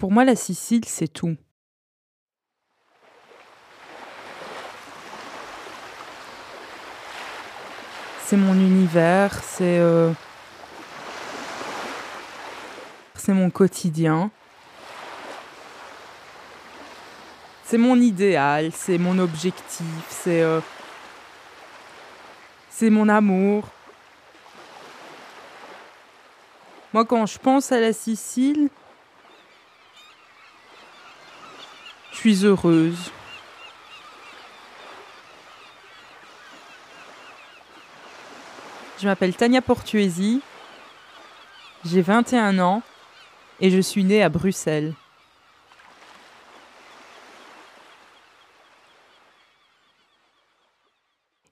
Pour moi, la Sicile, c'est tout. C'est mon univers, c'est euh, c'est mon quotidien. C'est mon idéal, c'est mon objectif, c'est euh, c'est mon amour. Moi, quand je pense à la Sicile, je suis heureuse. Je m'appelle Tania Portuesi, j'ai 21 ans et je suis née à Bruxelles.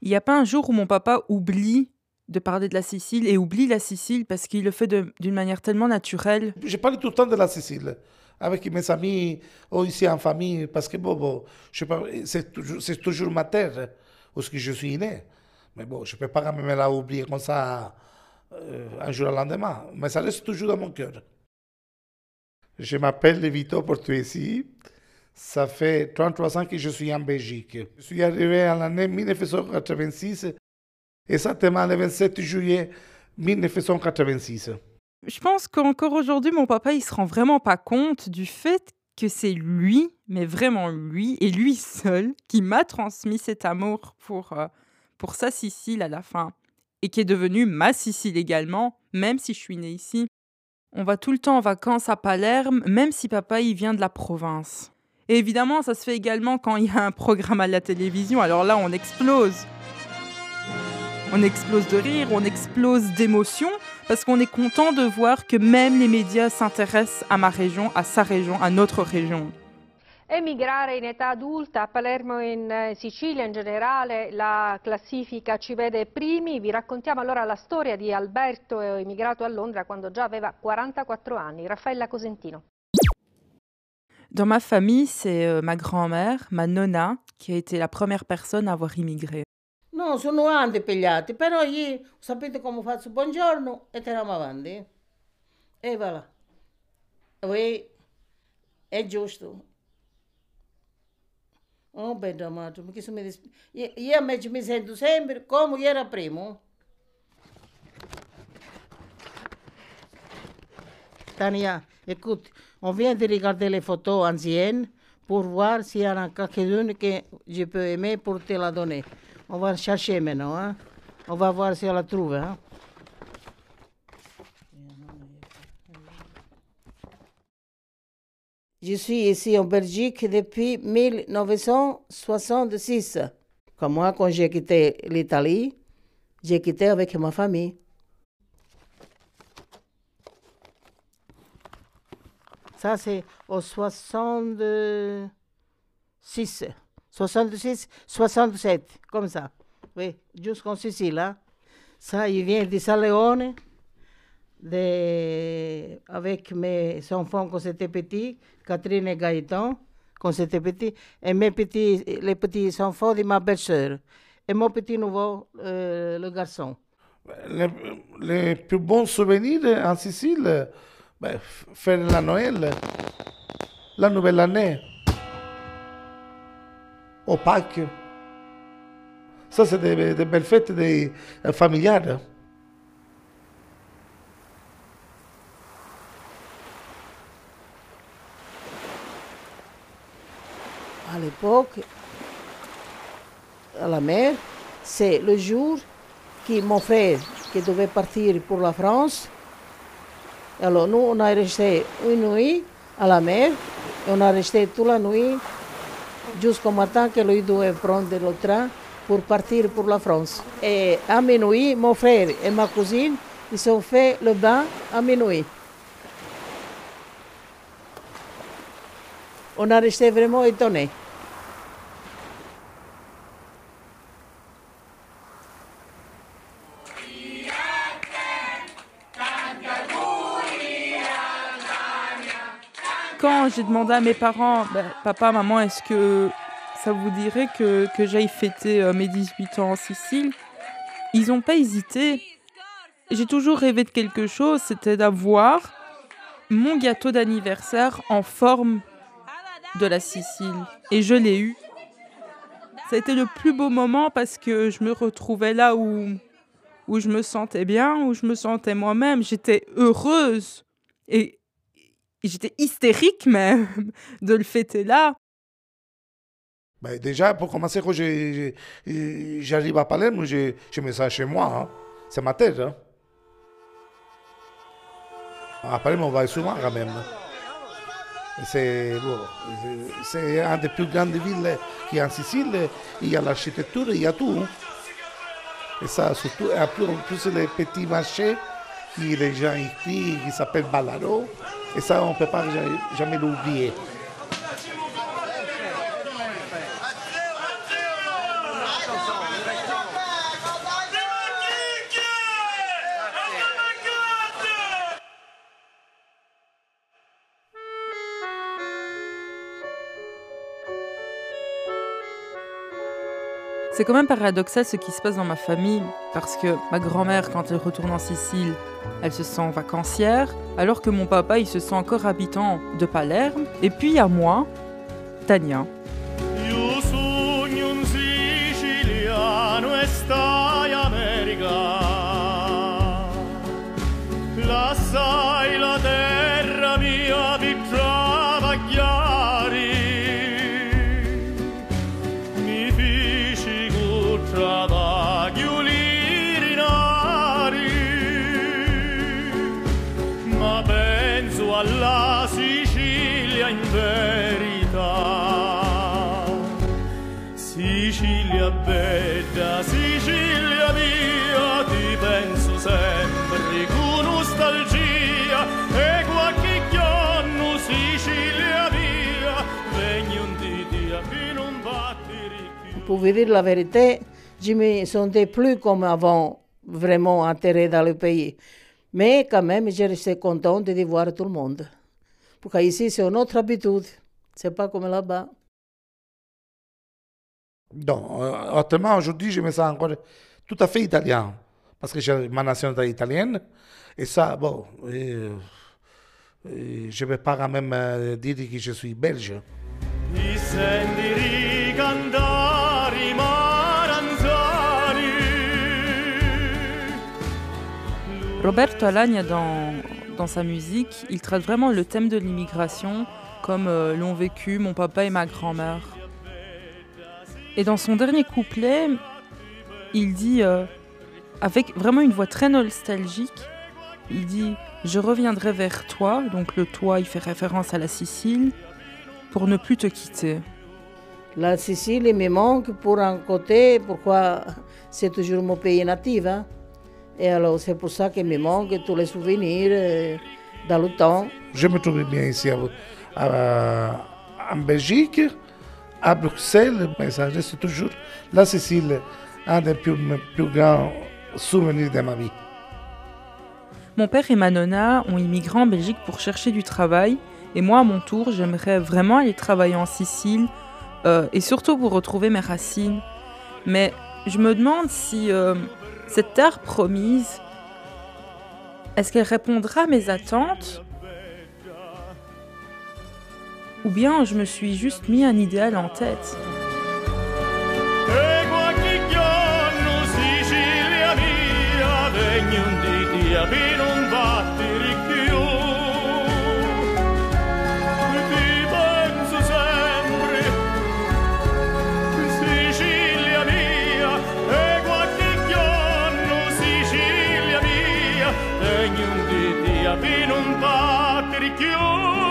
Il n'y a pas un jour où mon papa oublie de parler de la Sicile et oublie la Sicile parce qu'il le fait d'une manière tellement naturelle. Je parle tout le temps de la Sicile avec mes amis ou ici en famille parce que bon, bon c'est toujours, toujours ma terre où je suis né. Mais bon, je ne peux pas quand même la oublier comme ça euh, un jour au lendemain. Mais ça reste toujours dans mon cœur. Je m'appelle Vito Portuesi. Ça fait 33 ans que je suis en Belgique. Je suis arrivé en l'année 1986, exactement le 27 juillet 1986. Je pense qu'encore aujourd'hui, mon papa, il se rend vraiment pas compte du fait que c'est lui, mais vraiment lui, et lui seul, qui m'a transmis cet amour pour, euh, pour sa Sicile à la fin, et qui est devenu ma Sicile également, même si je suis née ici. On va tout le temps en vacances à Palerme, même si papa il vient de la province. Et évidemment, ça se fait également quand il y a un programme à la télévision. Alors là, on explose. On explose de rire, on explose d'émotion, parce qu'on est content de voir que même les médias s'intéressent à ma région, à sa région, à notre région. Emigrare in età adulta, a Palermo e in eh, Sicilia in generale la classifica ci vede primi. Vi raccontiamo allora la storia di Alberto emigrato a Londra quando già aveva 44 anni. Raffaella Cosentino. Dans ma famille, c'est euh, ma grand-mère, ma nonna, qui a été la première personne à avoir immigré. No, sono anni pigliati, però io sapete come faccio buongiorno e tiriamo avanti. E voilà. Oui, è giusto. Oh, bene amato, perché se mi dis... io, io mi sento sempre come era prima. Tania, écoute, on vient de regarder les photos anciennes pour voir s'il y en a quelques-unes que je te la donner. On va chercher maintenant. Hein? On va voir si on la trouve. Hein? Je suis ici en Belgique depuis 1966. Comme moi, quand j'ai quitté l'Italie, j'ai quitté avec ma famille. Ça, c'est au 66. 66, 67, comme ça. Oui, jusqu'en Sicile. Hein. Ça, il vient de Saint-Léon, avec mes enfants quand c'était petit, Catherine et Gaëtan, quand c'était petit, et mes petits, les petits enfants de ma belle-sœur, et mon petit nouveau, euh, le garçon. Les, plus bons souvenirs en Sicile, ben, faire la Noël, la nouvelle année, au Pâques. Ça, c'est des, belles fêtes des, euh, familiales. À l'époque, à la mer, c'est le jour que mon frère, qui devait partir pour la France, alors nous, on a resté une nuit à la mer on a resté toute la nuit jusqu'au matin que lui devait prendre le train pour partir pour la France. Et à minuit, mon frère et ma cousine, ils ont fait le bain à minuit. On a resté vraiment étonnés. Quand j'ai demandé à mes parents, bah, papa, maman, est-ce que ça vous dirait que, que j'aille fêter euh, mes 18 ans en Sicile? Ils n'ont pas hésité. J'ai toujours rêvé de quelque chose, c'était d'avoir mon gâteau d'anniversaire en forme de la Sicile. Et je l'ai eu. Ça a été le plus beau moment parce que je me retrouvais là où, où je me sentais bien, où je me sentais moi-même. J'étais heureuse et j'étais hystérique même de le fêter là. Ben, déjà, pour commencer, quand j'arrive à Palerme, je, je ça chez moi. Hein. C'est ma. Hein. À Palerme, on va souvent quand même. C'est une des plus grandes villes qui est en Sicile. Il y a l'architecture, il y a tout. Et ça, surtout, en plus les petits marchés qui les gens écrivent, qui s'appellent Ballaro. Et ça, on ne peut pas jamais l'oublier. C'est quand même paradoxal ce qui se passe dans ma famille, parce que ma grand-mère, quand elle retourne en Sicile, elle se sent vacancière, alors que mon papa, il se sent encore habitant de Palerme. Et puis il y a moi, Tania. Pour vous dire la vérité, je me sentais plus comme avant, vraiment enterré dans le pays. Mais quand même, je restais content de voir tout le monde. Parce qu'ici, c'est une autre habitude. C'est pas comme là-bas. Non, euh, autrement, aujourd'hui, je me sens encore tout à fait italien. Parce que j'ai ma nationalité italienne. Et ça, bon, euh, euh, je ne vais pas quand même dire que je suis belge. Roberto Alagna, dans, dans sa musique, il traite vraiment le thème de l'immigration comme euh, l'ont vécu mon papa et ma grand-mère. Et dans son dernier couplet, il dit, euh, avec vraiment une voix très nostalgique, il dit Je reviendrai vers toi, donc le toi, il fait référence à la Sicile, pour ne plus te quitter. La Sicile il me manque pour un côté, pourquoi c'est toujours mon pays natif. Hein? Et alors c'est pour ça qu'il me manque tous les souvenirs euh, dans le temps. Je me trouve bien ici en Belgique, à Bruxelles, mais ça reste toujours la Sicile, un des plus, plus grands souvenirs de ma vie. Mon père et ma nonna ont immigré en Belgique pour chercher du travail, et moi, à mon tour, j'aimerais vraiment aller travailler en Sicile, euh, et surtout pour retrouver mes racines. Mais je me demande si euh, cette terre promise, est-ce qu'elle répondra à mes attentes Ou bien je me suis juste mis un idéal en tête. In un patrichio